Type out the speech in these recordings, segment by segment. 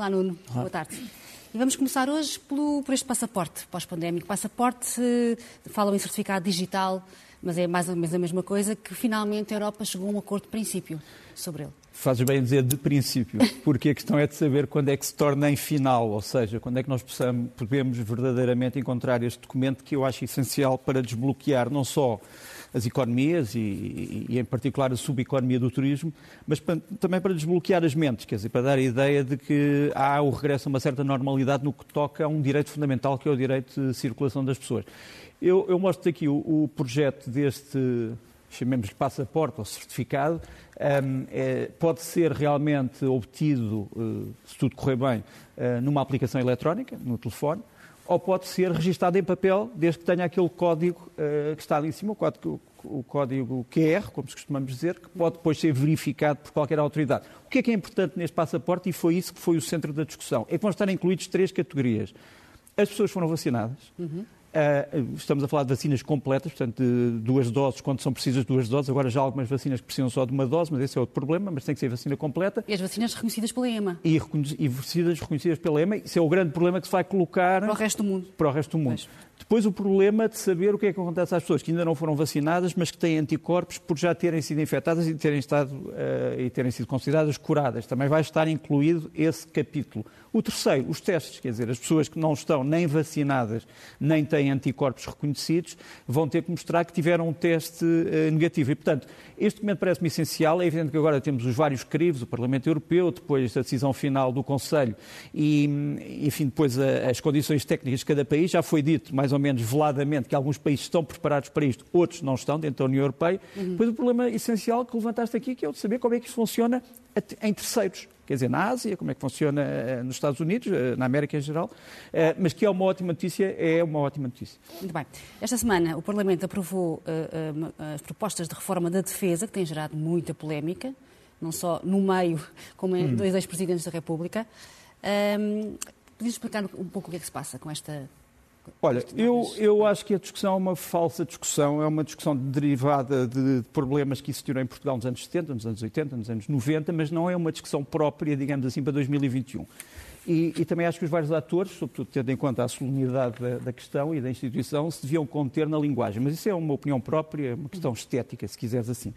Olá, Nuno. Olá. Boa tarde. E vamos começar hoje pelo, por este passaporte pós-pandémico. Passaporte, falam em certificado digital, mas é mais ou menos a mesma coisa, que finalmente a Europa chegou a um acordo de princípio sobre ele. Fazes bem dizer de princípio, porque a questão é de saber quando é que se torna em final, ou seja, quando é que nós possamos, podemos verdadeiramente encontrar este documento que eu acho essencial para desbloquear não só as economias e, e, em particular a subeconomia do turismo, mas para, também para desbloquear as mentes, quer dizer, para dar a ideia de que há o regresso a uma certa normalidade no que toca a um direito fundamental que é o direito de circulação das pessoas. Eu, eu mostro aqui o, o projeto deste, chamemos-lhe passaporte ou certificado, um, é, pode ser realmente obtido, uh, se tudo correr bem, uh, numa aplicação eletrónica, no telefone, ou pode ser registado em papel, desde que tenha aquele código uh, que está ali em cima, o código, o código QR, como costumamos dizer, que pode depois ser verificado por qualquer autoridade. O que é que é importante neste passaporte, e foi isso que foi o centro da discussão, é que vão estar incluídos três categorias. As pessoas foram vacinadas, uhum. Uh, estamos a falar de vacinas completas, portanto, de duas doses, quando são precisas duas doses. Agora já há algumas vacinas que precisam só de uma dose, mas esse é outro problema, mas tem que ser vacina completa. E as vacinas reconhecidas pela EMA. E, e vacinas reconhecidas pela EMA. Isso é o grande problema que se vai colocar... Para o resto do mundo. Para o resto do mundo. Pois. Depois o problema de saber o que é que acontece às pessoas que ainda não foram vacinadas, mas que têm anticorpos por já terem sido infectadas e terem, estado, uh, e terem sido consideradas curadas. Também vai estar incluído esse capítulo. O terceiro, os testes, quer dizer, as pessoas que não estão nem vacinadas, nem têm anticorpos reconhecidos, vão ter que mostrar que tiveram um teste uh, negativo. E, portanto, este documento parece-me essencial. É evidente que agora temos os vários crivos, o Parlamento Europeu, depois a decisão final do Conselho e, enfim, depois as condições técnicas de cada país. Já foi dito, mais ou menos veladamente, que alguns países estão preparados para isto, outros não estão, dentro da União Europeia. Uhum. Depois o problema essencial que levantaste aqui, que é o de saber como é que isto funciona em terceiros quer dizer, na Ásia, como é que funciona eh, nos Estados Unidos, eh, na América em geral, eh, mas que é uma ótima notícia, é uma ótima notícia. Muito bem. Esta semana o Parlamento aprovou as propostas de reforma da defesa, que têm gerado muita polémica, não só no meio, como em hum. dois ex-presidentes da República. Um, Podias explicar um pouco o que é que se passa com esta Olha, eu, eu acho que a discussão é uma falsa discussão, é uma discussão derivada de problemas que existiram em Portugal nos anos 70, nos anos 80, nos anos 90, mas não é uma discussão própria, digamos assim, para 2021. E, e também acho que os vários atores, sobretudo tendo em conta a solenidade da, da, questão e da instituição, se deviam conter na linguagem. Mas isso é uma opinião própria, uma questão estética, se quiseres assim.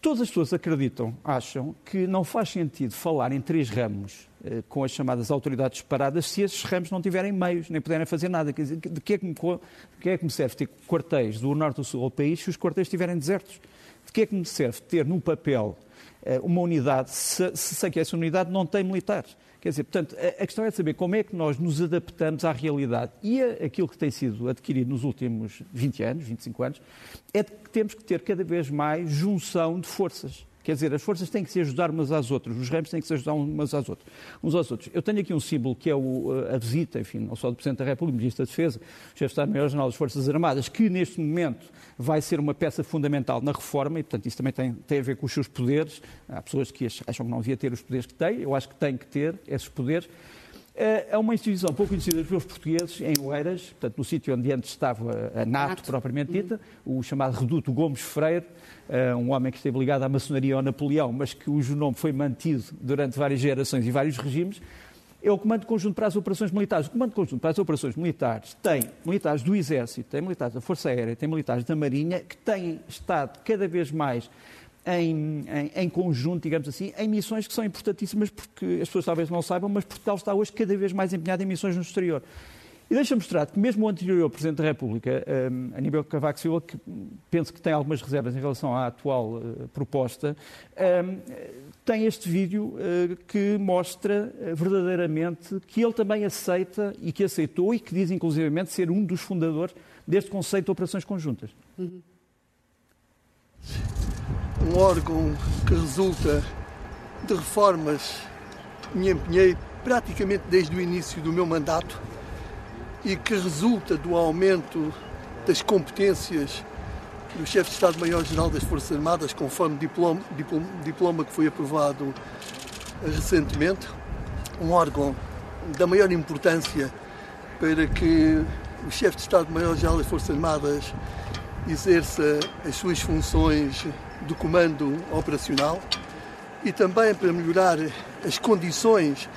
Todas as pessoas acreditam, acham, que não faz sentido falar em três ramos com as chamadas autoridades separadas se esses ramos não tiverem meios, nem puderem fazer nada. Quer dizer, de que é que me, que é que me serve ter quartéis do norte ao sul do país se os quartéis estiverem desertos? De que é que me serve ter no papel eh, uma unidade se, se sei que essa unidade não tem militares? Quer dizer, portanto, a, questão é saber como é que nós nos adaptamos à realidade e a, aquilo que tem sido adquirido nos últimos 20 anos, 25 anos, é de que temos que ter cada vez mais junção de forças. Quer dizer, as forças têm que se ajudar umas às outras, os ramos têm que se ajudar umas às outras, uns aos outros. Eu tenho aqui um símbolo que é o, a visita, enfim, não só do Presidente da República, do Ministro da Defesa, Chefe de Estado-Maior-General das Forças Armadas, que neste momento vai ser uma peça fundamental na reforma e, portanto, isso também tem, tem a ver com os seus poderes. Há pessoas que acham que não devia ter os poderes que tem, eu acho que tem que ter esses poderes. É, é uma instituição pouco conhecida pelos portugueses, em Oeiras, portanto, no sítio onde antes estava a NATO, NATO. propriamente dita, o chamado Reduto Gomes Freire, eh, um homem que esteve ligado à maçonaria ao Napoleão, mas cujo nome foi mantido durante várias gerações e vários regimes, é o Comando Conjunto para as Operações Militares. O Comando Conjunto para as Operações Militares tem militares do Exército, tem militares da Força Aérea, tem militares da Marinha, que têm estado cada vez mais em, em, em, conjunto, digamos assim, em missões que são importantíssimas porque as pessoas talvez não saibam, mas Portugal está hoje cada vez mais empenhado em missões no exterior. E deixa-me mostrar que mesmo o anterior Presidente da República, um, Aníbal Cavaco Silva, que penso que tem algumas reservas em relação à atual uh, proposta, um, tem este vídeo uh, que mostra uh, verdadeiramente que ele também aceita e que aceitou e que diz inclusivamente ser um dos fundadores deste conceito de operações conjuntas. Uhum um órgão que resulta de reformas que me empenhei praticamente desde o início do meu mandato e que resulta do aumento das competências do chefe de Estado-Maior-General das Forças Armadas, conforme diploma, diploma, diploma que foi aprovado recentemente, um órgão da maior importância para que o chefe de Estado-Maior-General das Forças Armadas exerça as suas funções do comando operacional e também para melhorar as condições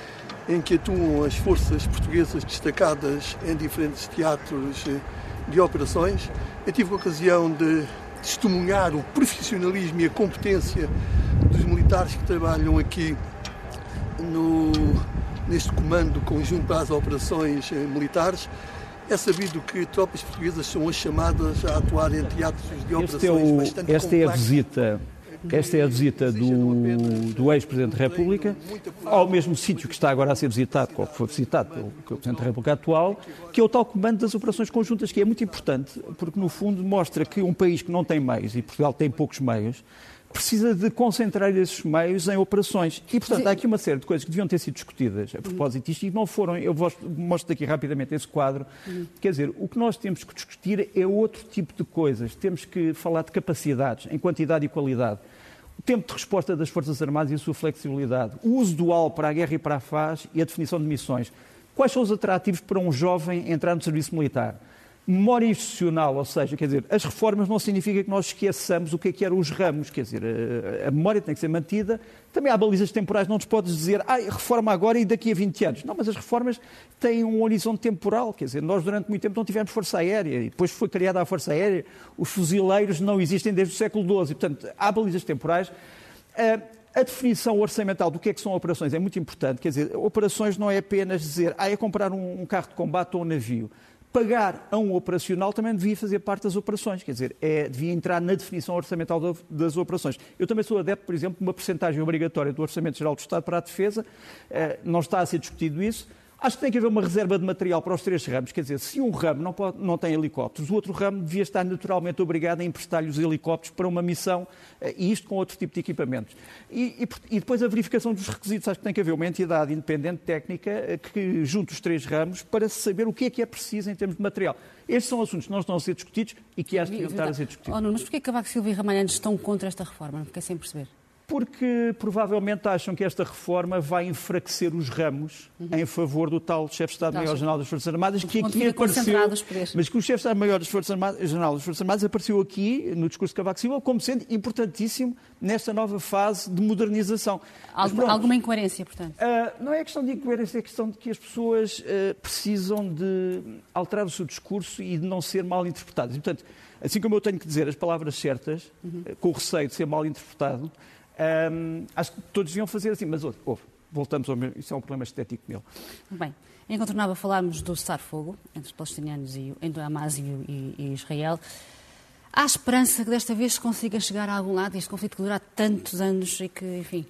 em que atuam as forças portuguesas destacadas em diferentes teatros de operações. Eu tive a ocasião de testemunhar o profissionalismo e a competência dos militares que trabalham aqui no, neste comando conjunto para as operações militares. É sabido que tropas portuguesas são as chamadas a atuar em teatros de operações este é o, bastante Esta é a visita esta é a visita do, do ex-Presidente da República ao mesmo sítio que está agora a ser visitado, que foi visitado pelo, pelo Presidente da República atual, que é o tal comando das operações conjuntas, que é muito importante, porque no fundo mostra que um país que não tem meios, e Portugal tem poucos meios, precisa de concentrar esses meios em operações. E, portanto, há aqui uma série de coisas que deviam ter sido discutidas a propósito disto e não foram. Eu mostro aqui rapidamente esse quadro. Quer dizer, o que nós temos que discutir é outro tipo de coisas. Temos que falar de capacidades, em quantidade e qualidade. O tempo de resposta das Forças Armadas e a sua flexibilidade. O uso dual para a guerra e para a paz e a definição de missões. Quais são os atrativos para um jovem entrar no serviço militar? Memória institucional, ou seja, quer dizer, as reformas não significa que nós esqueçamos o que é que eram os ramos, quer dizer, a, a memória tem que ser mantida. Também há balizas temporais, não nos podes dizer, ah, reforma agora e daqui a 20 anos. Não, mas as reformas têm um horizonte temporal, quer dizer, nós durante muito tempo não tivemos força aérea, e depois foi criada a força aérea, os fuzileiros não existem desde o século XII, portanto, há balizas temporais. Uh, a definição orçamental do que é que são operações é muito importante. Quer dizer, operações não é apenas dizer, ah, é comprar um, um carro de combate ou um navio pagar a um operacional também devia fazer parte das operações, quer dizer, é, devia entrar na definição orçamental das operações. Eu também sou adepto, por exemplo, de uma percentagem obrigatória do Orçamento Geral do Estado para a defesa, eh, não está a ser discutido isso, Acho que tem que haver uma reserva de material para os três ramos. Quer dizer, se um ramo não, pode, não tem helicópteros, o outro ramo devia estar naturalmente obrigado a emprestar-lhe os helicópteros para uma missão, eh, e isto com outro tipo de equipamentos. E, e, e, depois a verificação dos requisitos. Acho que tem que haver uma entidade independente técnica eh, que junte os três ramos para saber o que é que é preciso em termos de material. Estes são assuntos que não estão a ser discutidos e que acho que deviam estar a ser discutidos. Oh, não, mas porquê Cavaco Silva e Ramalhães estão contra esta reforma? Não fiquei sem perceber porque provavelmente acham que esta reforma vai enfraquecer os ramos uhum. em favor do tal chefe de Estado-Maior-General das Forças Armadas, que aqui apareceu, mas que o chefe de Estado-Maior das Forças Armadas, General das Forças Armadas apareceu aqui, no discurso de Cavaco Silva, como sendo importantíssimo nesta nova fase de modernização. Algo, pronto, alguma incoerência, portanto? Uh, não é questão de incoerência, é questão de que as pessoas uh, precisam de alterar o seu discurso e de não ser mal interpretadas. E, portanto, assim como eu tenho que dizer as palavras certas, uhum. com o receio de ser mal interpretado, um, acho que todos deviam fazer assim, mas ouve, voltamos ao mesmo, isso é um problema estético meu. Bem, é incontornável falarmos do cessar-fogo entre os palestinianos e entre Hamas e, e, e, Israel. Há esperança que desta vez se consiga chegar a algum lado este conflito que dura tantos anos e que, enfim,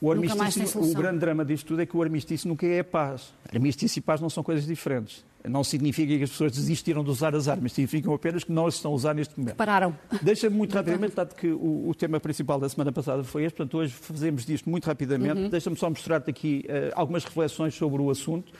o, armistício, o grande drama disto tudo é que o armistício nunca é paz. Armistício e paz não são coisas diferentes. Não significa que as pessoas desistiram de usar as armas, significam apenas que não as estão a usar neste momento. Pararam. Deixa-me muito rapidamente, dado que o, o, tema principal da semana passada foi este, portanto hoje fazemos disto muito rapidamente. Uhum. Deixa-me só mostrar-te aqui uh, algumas reflexões sobre o assunto.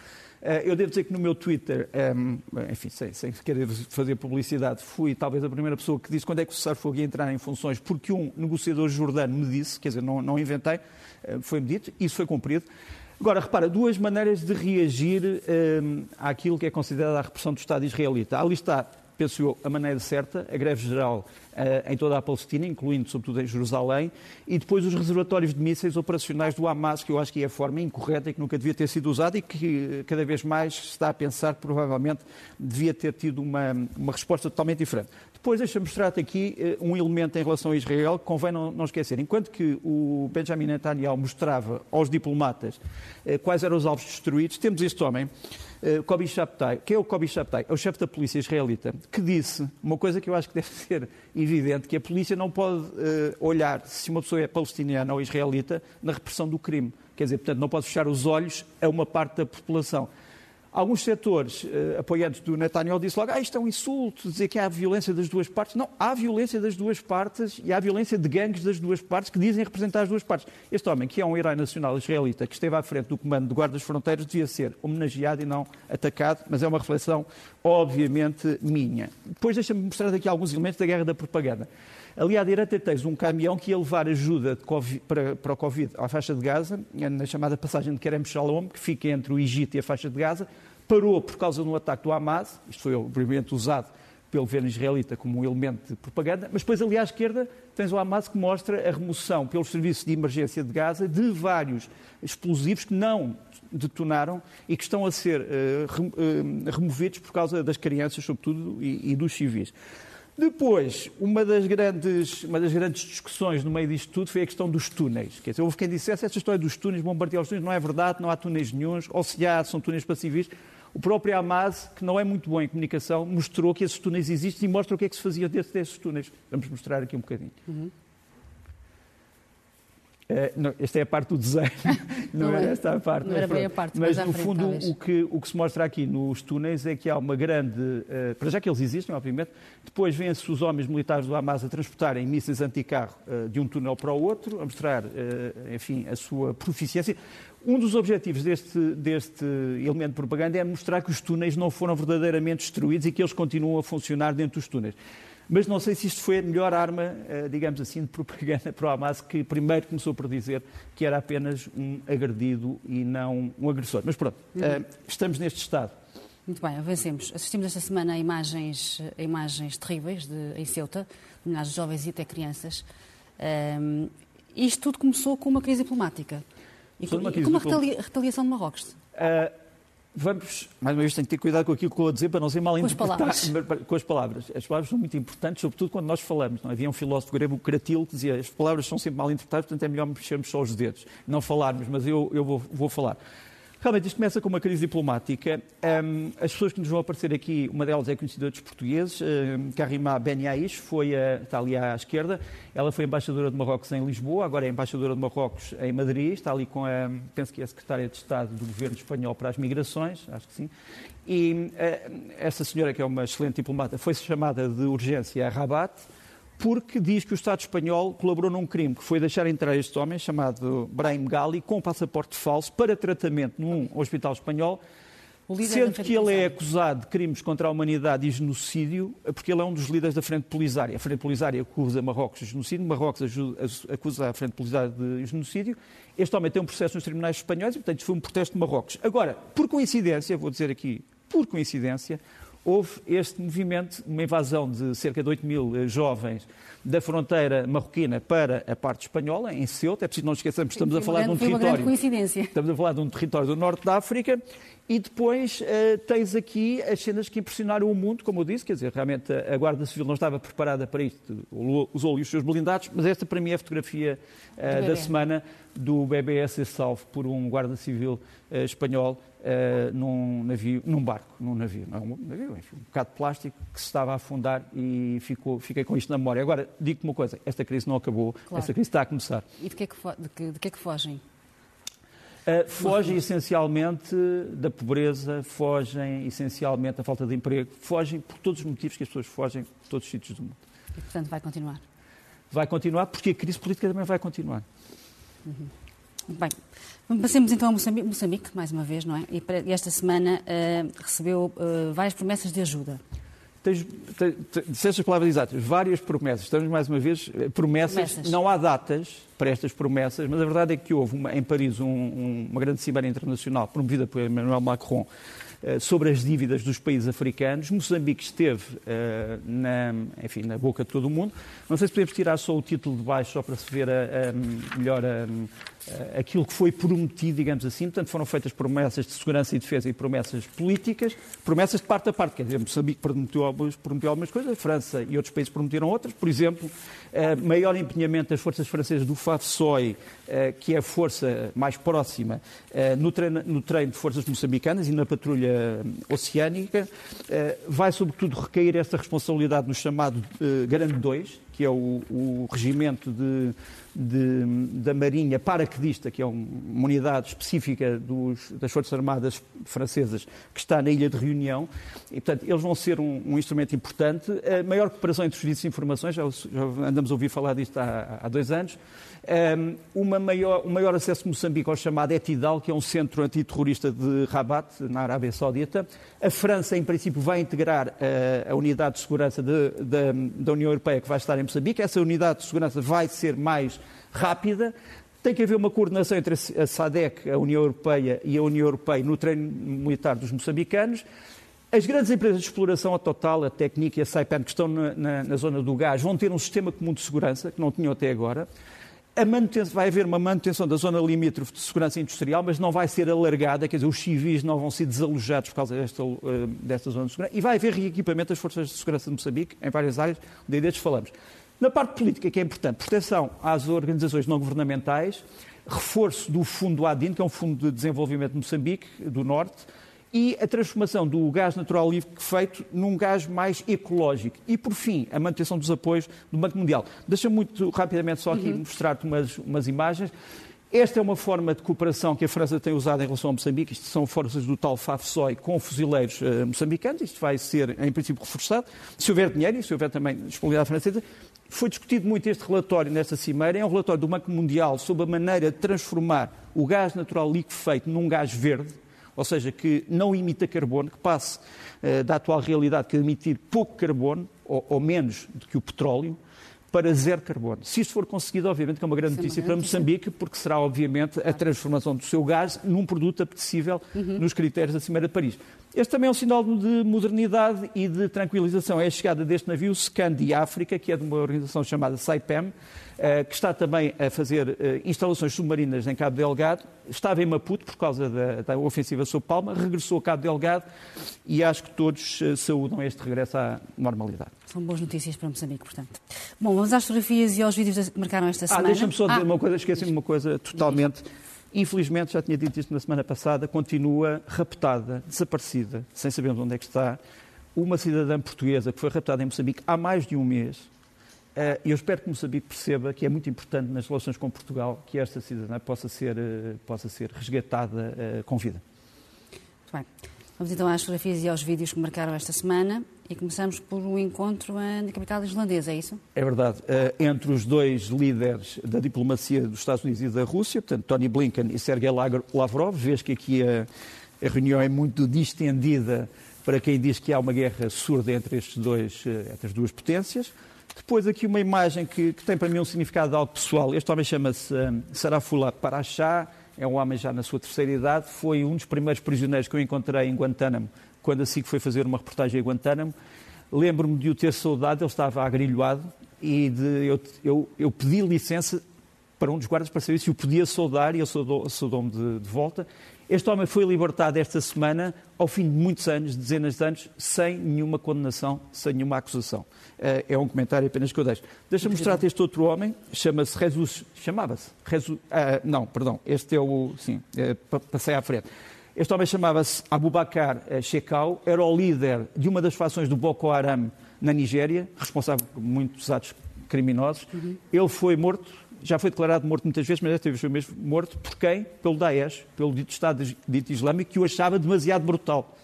Uh, eu devo dizer que no meu Twitter, ehm, enfim, sem, sem, querer fazer publicidade, fui talvez a primeira pessoa que disse quando é que o cessar-fogo ia entrar em funções, porque um negociador jordano me disse, quer dizer, não, não inventei, uh, foi-me dito, isso foi cumprido. Agora, repara, duas maneiras de reagir um, àquilo que é considerada a repressão do Estado israelita. Ali está, penso eu, a maneira certa, a greve geral uh, em toda a Palestina, incluindo sobretudo em Jerusalém, e depois os reservatórios de mísseis operacionais do Hamas, que eu acho que é a forma incorreta e que nunca devia ter sido usada e que cada vez mais se está a pensar que provavelmente devia ter tido uma, uma resposta totalmente diferente. Depois, deixa-me mostrar-te aqui uh, um elemento em relação a Israel que convém não, não, esquecer. Enquanto que o Benjamin Netanyahu mostrava aos diplomatas quais eram os alvos destruídos, temos este homem, uh, Kobi Shabtai. que é o Kobi Shabtai? É o chefe da polícia israelita, que disse uma coisa que eu acho que deve ser evidente, que a polícia não pode olhar se uma pessoa é palestiniana ou israelita na repressão do crime. Quer dizer, portanto, não pode fechar os olhos a uma parte da população. Alguns setores uh, apoiantes do Netanyahu dizem logo ah, isto é um insulto, dizer que há violência das duas partes. Não, há violência das duas partes e há violência de gangues das duas partes que dizem representar as duas partes. Este homem, que é um herói nacional israelita, que esteve à frente do comando de guardas fronteiras, devia ser homenageado e não atacado, mas é uma reflexão, obviamente, minha. Depois deixa-me mostrar aqui alguns elementos da guerra da propaganda. Ali à direita tens um caminhão que ia levar ajuda COVID, para, para o Covid à faixa de Gaza, na chamada passagem de Kerem Shalom, que fica entre o Egito e a faixa de Gaza, parou por causa de um ataque do Hamas, isto foi obviamente usado pelo governo israelita como um elemento de propaganda, mas depois ali à esquerda tens o Hamas que mostra a remoção pelos serviços de emergência de Gaza de vários explosivos que não detonaram e que estão a ser uh, removidos por causa das crianças, sobretudo, e, e dos civis. Depois, uma das, grandes, uma das grandes discussões no meio disto tudo foi a questão dos túneis. Quer dizer, houve quem dissesse essa história dos túneis, bombardear os túneis, não é verdade, não há túneis nenhums, ou se há, são túneis para civis. O próprio Hamas, que não é muito bom em comunicação, mostrou que esses túneis existem e mostra o que é que se fazia dentro desses túneis. Vamos mostrar aqui um bocadinho. Uhum. É, não, esta é a parte do desenho, não, não é esta a parte. Não era bem a parte, mas, mas no fundo o que, o que se mostra aqui nos túneis é que há uma grande, uh, para já que eles existem, obviamente, depois vêm-se os homens militares do Hamas a transportarem mísseis anticarro uh, de um túnel para o outro, a mostrar, uh, enfim, a sua proficiência. Um dos objetivos deste, deste elemento de propaganda é mostrar que os túneis não foram verdadeiramente destruídos e que eles continuam a funcionar dentro dos túneis. Mas não sei se isto foi a melhor arma, eh, digamos assim, de propaganda para o Hamas, que primeiro começou por dizer que era apenas um agredido e não um agressor. Mas pronto, uhum. Eh, estamos neste estado. Muito bem, avancemos. Assistimos esta semana a imagens, a imagens terríveis de, em Ceuta, de jovens e até crianças. Um, isto tudo começou com uma crise diplomática. E com, uma, crise com uma retaliação de Marrocos. Uh, Vamos, mais uma vez, tenho que ter cuidado com aquilo que vou a dizer para não ser mal interpretado. Com as palavras. As palavras são muito importantes, sobretudo quando nós falamos. Não? É? Havia um filósofo grego, Cratilo, que dizia as palavras são sempre mal interpretadas, portanto é melhor mexermos só os dedos. Não falarmos, mas eu, eu vou, vou falar. Realmente, isto começa com uma crise diplomática. Um, as pessoas que nos vão aparecer aqui, uma delas é conhecida dos portugueses, um, Karima Ben foi a, está ali à esquerda. Ela foi embaixadora de Marrocos em Lisboa, agora é embaixadora de Marrocos em Madrid, está ali com a, penso que é a secretária de Estado do Governo Espanhol para as Migrações, acho que sim. E uh, essa senhora, que é uma excelente diplomata, foi chamada de urgência a Rabat, porque diz que o Estado espanhol colaborou num crime, que foi deixar entrar este homem, chamado Brahim Gali, com passaporte falso, para tratamento num hospital espanhol, sendo que ele é acusado de crimes contra a humanidade e genocídio, porque ele é um dos líderes da Frente Polisária. A Frente Polisária acusa Marrocos de genocídio, Marrocos acusa a Frente Polisária de genocídio. Este homem tem um processo nos tribunais espanhóis e, portanto, foi um protesto de Marrocos. Agora, por coincidência, vou dizer aqui, por coincidência, houve este movimento, uma invasão de cerca de 8 mil eh, jovens da fronteira marroquina para a parte espanhola, em Ceuta. É preciso não esquecermos, estamos a falar de um território. Estamos a falar de um território do norte da África. E depois uh, tens aqui as cenas que impressionaram o mundo, como eu disse, quer dizer, realmente a Guarda Civil não estava preparada para isto, usou os seus blindados, mas esta para mim é a fotografia uh, da semana do bebê a ser salvo por um Guarda Civil uh, espanhol uh, num navio, num barco, num navio, não é um navio, enfim, um bocado de plástico que se estava a afundar e ficou, fiquei com isto na memória. Agora, digo-te uma coisa, esta crise não acabou, claro. esta crise está a começar. E de que é que, de que, de que, é que fogem? Uh, fogem essencialmente da pobreza, fogem essencialmente da falta de emprego, fogem por todos os motivos que as pessoas fogem de todos os sítios do mundo. E, portanto, vai continuar? Vai continuar porque a crise política também vai continuar. Uhum. Bem, passemos então a Moçambique, Moçambique, mais uma vez, não é? E esta semana uh, recebeu uh, várias promessas de ajuda. Tens, tens, disseste as palavras exatas, várias promessas. Estamos mais uma vez, eh, promessas, promessas. não há datas para estas promessas, mas a verdade é que houve uma, em Paris um, um, uma grande cimeira internacional promovida por Emmanuel Macron sobre as dívidas dos países africanos. Moçambique esteve uh, na, enfim, na boca de todo o mundo. Não sei se podemos tirar só o título de baixo, só para se ver a, a, melhor a, eh, aquilo que foi prometido, digamos assim. Portanto, foram feitas promessas de segurança e defesa e promessas políticas, promessas de parte a parte. Quer dizer, Moçambique prometeu algumas, prometeu algumas coisas, a França e outros países prometeram outras. Por exemplo, eh, maior empenhamento das forças francesas do FAFSOI, eh, que é a força mais próxima, no treino, no treino de forças moçambicanas e na patrulha oceânica. Vai, sobretudo, recair essa responsabilidade no chamado Grande 2, que é o, o regimento de de, da Marinha paraquedista, que é uma unidade específica dos, das Forças Armadas francesas, que está na Ilha de Reunião. E, portanto, eles vão ser um, um instrumento importante. A maior cooperação entre os serviços de informações, já, já andamos a ouvir falar disto há, há dois anos, um, uma maior, um maior acesso de Moçambique ao chamado Etidal, que é um centro antiterrorista de Rabat, na Arábia Saudita. A França, em princípio, vai integrar uh, a unidade de segurança de, de, da União Europeia que vai estar em Moçambique. Essa unidade de segurança vai ser mais rápida. Tem que haver uma coordenação entre a SADEC, a União Europeia e a União Europeia no treino militar dos moçambicanos. As grandes empresas de exploração, a Total, a Technic e a Saipem, que estão na, na, na, zona do gás, vão ter um sistema comum de segurança, que não tinham até agora. vai haver uma manutenção da zona limítrofe de segurança industrial, mas não vai ser alargada, quer dizer, os civis não vão ser desalojados por causa desta, uh, desta zona de segurança. E vai haver reequipamento das forças de segurança de Moçambique, em várias áreas, de destes falamos. Na parte política, que é importante, proteção às organizações não governamentais, reforço do Fundo ADIN, que é um Fundo de Desenvolvimento de Moçambique, do Norte, e a transformação do gás natural livre feito num gás mais ecológico. E, por fim, a manutenção dos apoios do Banco Mundial. Deixa-me muito rapidamente só aqui uhum. mostrar-te umas, umas imagens. Esta é uma forma de cooperação que a França tem usado em relação a Moçambique. Isto são forças do tal FAFSOI com fuzileiros uh, moçambicanos. Isto vai ser, em princípio, reforçado. Se houver dinheiro e se houver também disponibilidade francesa. Foi discutido muito este relatório nesta cimeira. É um relatório do Banco Mundial sobre a maneira de transformar o gás natural liquefeito num gás verde ou seja, que não imita carbono, que passe uh, da atual realidade que emitir pouco carbono, ou, ou, menos do que o petróleo, para zero carbono. Se isto for conseguido, obviamente que é uma grande Sim, notícia para Moçambique, porque será, obviamente, a transformação do seu gás num produto apetecível uhum. nos critérios da Cimeira de Paris. Este também é um sinal de modernidade e de tranquilização. É a chegada deste navio Scandi África, que é de uma organização chamada Saipem, que está também a fazer eh, instalações submarinas em Cabo Delgado. Estava em Maputo por causa da, da ofensiva sobre Palma, regressou a Cabo Delgado e acho que todos eh, saúdam este regresso à normalidade. São boas notícias para Moçambique, portanto. Bom, vamos às fotografias e aos vídeos que marcaram esta ah, semana. Ah, deixa-me só dizer ah. uma coisa, esqueci-me de uma coisa totalmente. Infelizmente, já tinha dito isto na semana passada, continua raptada, desaparecida, sem sabermos onde é que está, uma cidadã portuguesa que foi raptada em Moçambique há mais de um mês eh, eu espero que Moçambique perceba que é muito importante nas relações com Portugal que esta cidadã possa ser, eh, possa ser resgatada eh, com vida. Muito bem. Vamos então às fotografias e aos vídeos que marcaram esta semana e começamos por um encontro na capital islandesa, é isso? É verdade. Entre os dois líderes da diplomacia dos Estados Unidos e da Rússia, portanto, Tony Blinken e Sergei Lavrov, vês que aqui a, a reunião é muito distendida para quem diz que há uma guerra surda entre, estes dois, entre as duas potências. Depois aqui uma imagem que, que tem para mim um significado algo pessoal. Este homem chama-se um, Sarafula Parachá, é um homem já na sua terceira idade, foi um dos primeiros prisioneiros que eu encontrei em Guantánamo, quando assim que foi fazer uma reportagem em Guantánamo. Lembro-me de o ter saudado, ele estava agrilhoado e de, eu, eu, eu, pedi licença para um dos guardas para saber se o podia saudar e ele saudou-me de, de volta. Este homem foi libertado esta semana, ao fim de muitos anos, dezenas de anos, sem nenhuma condenação, sem nenhuma acusação. Eh, é um comentário apenas que eu deixo. Deixa-me mostrar-te este outro homem, chama-se Jesus, chamava-se, ah, não, perdão, este é o, sim, é, passei à frente. Este homem chamava-se Abubakar Shekau, era o líder de uma das fações do Boko Haram na Nigéria, responsável por muitos atos criminosos. Uhum. Ele foi morto, já foi declarado morto muitas vezes, mas desta vez foi mesmo morto por quem? Pelo Daesh, pelo dito Estado dito Islâmico, que o achava demasiado brutal.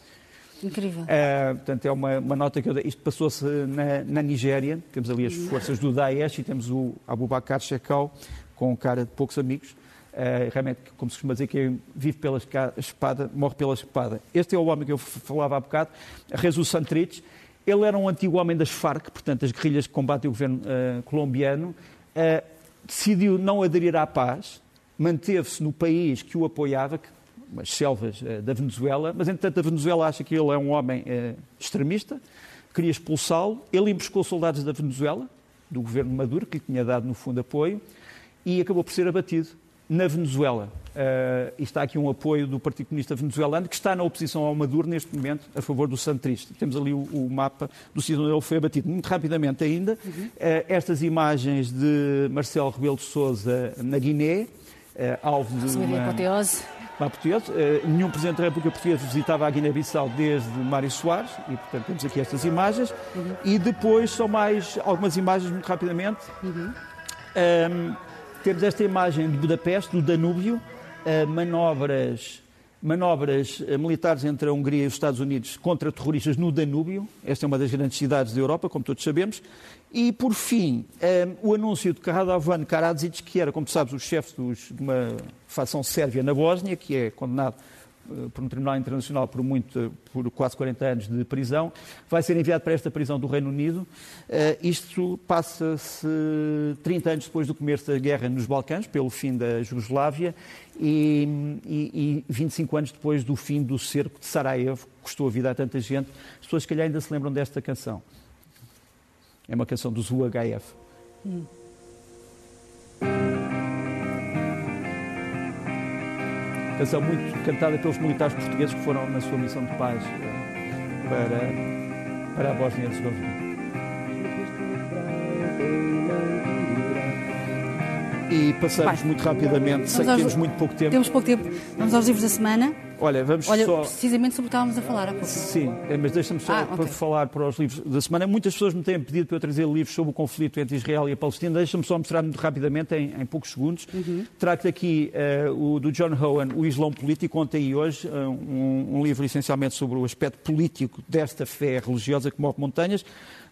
Incrível. Uh, portanto, é uma, uma, nota que eu dei. Isto passou-se na, na, Nigéria. Temos ali as forças do Daesh e temos o Abu Bakr Shekau com cara de poucos amigos. Uh, realmente, como se costuma dizer, quem vive pela espada morre pela espada. Este é o homem que eu falava há bocado, Jesus Santrich. Ele era um antigo homem das Farc, portanto, as guerrilhas que combatem o governo uh, colombiano. Decidiu não aderir à paz, manteve-se no país que o apoiava, que umas selvas uh, da Venezuela, mas entretanto a Venezuela acha que ele é um homem uh, extremista, queria expulsá-lo, ele emboscou soldados da Venezuela, do governo Maduro, que lhe tinha dado no fundo apoio, e acabou por ser abatido na Venezuela. Uh, e está aqui um apoio do Partido Comunista Venezuelano, que está na oposição ao Maduro neste momento, a favor do centrista. Temos ali o, o mapa do sítio onde ele foi abatido. Muito rapidamente ainda, uhum. uh, estas imagens de Marcelo Rebelo de Sousa na Guiné, uh, alvo de uma... Apoteose português. Uh, nenhum Presidente da República Portuguesa visitava a Guiné-Bissau desde Mário Soares, e portanto temos aqui estas imagens. Uhum. E depois são mais algumas imagens, muito rapidamente. Uhum. Um, temos esta imagem de Budapeste, do Danúbio, manobras manobras eh, militares entre a Hungria e os Estados Unidos contra terroristas no Danúbio. Esta é uma das grandes cidades da Europa, como todos sabemos. E, por fim, um, eh, o anúncio de Radovan Karadzic, que era, como tu sabes, o chefe de uma facção sérvia na Bósnia, que é condenado por um tribunal internacional por, muito, por quase 40 anos de prisão, vai ser enviado para esta prisão do Reino Unido. Isto passa-se 30 anos depois do começo da guerra nos Balcãs, pelo fim da Jugoslávia, e, e, e 25 anos depois do fim do cerco de Sarajevo, que custou a vida a tanta gente. As pessoas, se calhar, ainda se lembram desta canção. É uma canção dos UHF. Hum. Canção muito cantada pelos militares portugueses que foram na sua missão de paz eh, para, para a Bósnia-Herzegovina. E passamos muito rapidamente, sei que temos muito pouco tempo. Temos pouco tempo. Vamos aos livros da semana. Olha, vamos Olha, só... precisamente sobre o que estávamos a falar há pouco. Sim, é, mas deixa-me só ah, para okay. falar para os livros da semana. Muitas pessoas me têm pedido para eu trazer livros sobre o conflito entre Israel e a Palestina. Deixa-me só mostrar muito rapidamente, em, em poucos segundos. Uhum. Trago-te aqui uh, o do John Howan, O Islão Político, ontem e hoje, uh, um, um livro essencialmente sobre o aspecto político desta fé religiosa que move montanhas.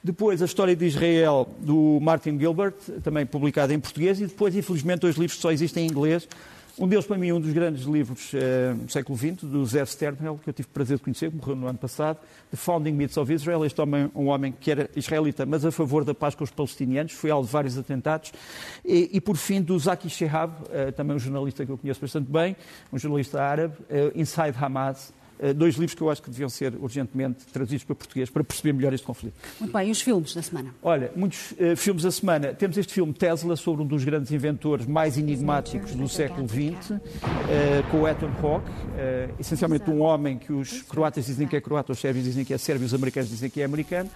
Depois, a história de Israel, do Martin Gilbert, também publicado em português. E depois, infelizmente, dois livros que só existem em inglês. Um deles, para mim, um dos grandes livros uh, do século XX, do Zev Sternhell, que eu tive o prazer de conhecer, que morreu no ano passado, The Founding Myths of Israel. Este homem, um homem que era israelita, mas a favor da paz com os palestinianos, foi alvo de vários atentados. E, e por fim, do Zaki Shehab, uh, também um jornalista que eu conheço bastante bem, um jornalista árabe, uh, Inside Hamas, dois livros que eu acho que deviam ser urgentemente traduzidos para português para perceber melhor este conflito. Muito bem, e os filmes da semana? Olha, muitos uh, filmes da semana. Temos este filme Tesla, sobre um dos grandes inventores mais enigmáticos do século XX, uh, com o Ethan Hawke, uh, essencialmente um homem que os croatas dizem que é croata, os sérvios dizem que é sérvio, os americanos dizem que é americano,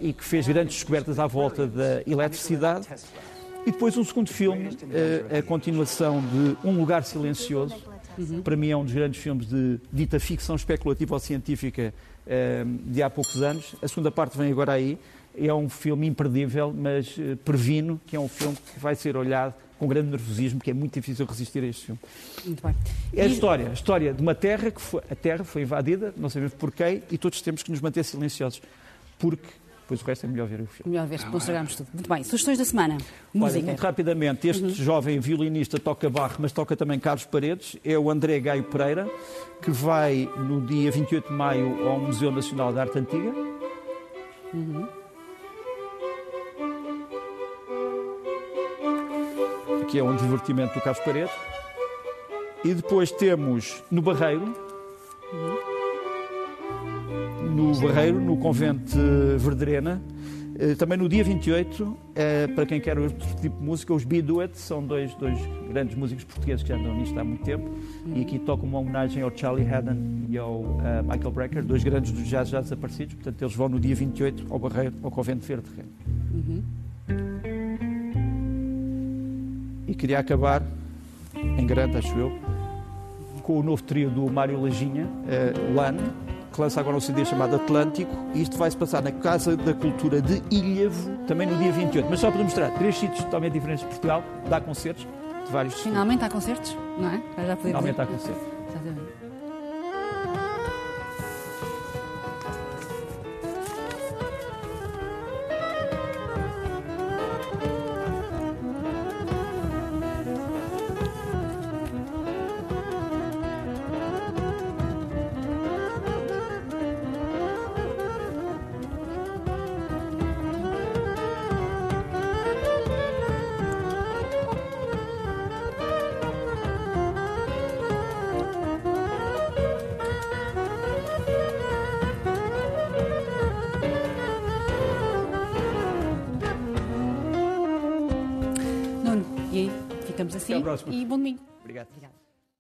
e que fez grandes descobertas à volta da eletricidade. E depois um segundo filme, a continuação de Um Lugar Silencioso, Uhum. Para mim é um dos grandes filmes de dita ficção especulativa ou científica eh, de há poucos anos. A segunda parte vem agora aí. É um filme imperdível, mas eh, previno que é um filme que vai ser olhado com grande nervosismo, que é muito difícil resistir a este filme. Muito bem. É a história, a história de uma terra que foi, a terra foi invadida, não sabemos porquê, e todos temos que nos manter silenciosos, porque depois o resto é melhor ver o filme. Melhor ver, depois estragamos tudo. Muito bem, sugestões da semana. Música. Olha, muito rapidamente, este uhum. jovem violinista toca barro, mas toca também Carlos Paredes, é o André Gaio Pereira, que vai no dia 28 de maio ao Museu Nacional de Arte Antiga. Uhum. Aqui é um divertimento do Carlos Paredes. E depois temos no Barreiro. Uhum no Barreiro, no Convento Verderena. Eh, também no dia 28, eh, para quem quer outro tipo de música, os Biduet são dois, dois grandes músicos portugueses que já andam nisto há muito tempo e aqui tocam uma homenagem ao Charlie Haddon e ao uh, Michael Brecker, dois grandes dos jazz já desaparecidos. Portanto, eles vão no dia 28 ao Barreiro, ao Convento Verde. Uhum. E queria acabar, em grande, acho eu, com o novo trio do Mário Lajinha, uh, que lança agora um CD chamado Atlântico, e isto vai-se passar na Casa da Cultura de Ilhavo, também no dia 28. Mas só para mostrar, três sítios totalmente diferentes de Portugal, dá concertos de vários Finalmente há concertos, não é? Já Finalmente há concertos. Exatamente. Assim. E bom domingo. Obrigado. Obrigado.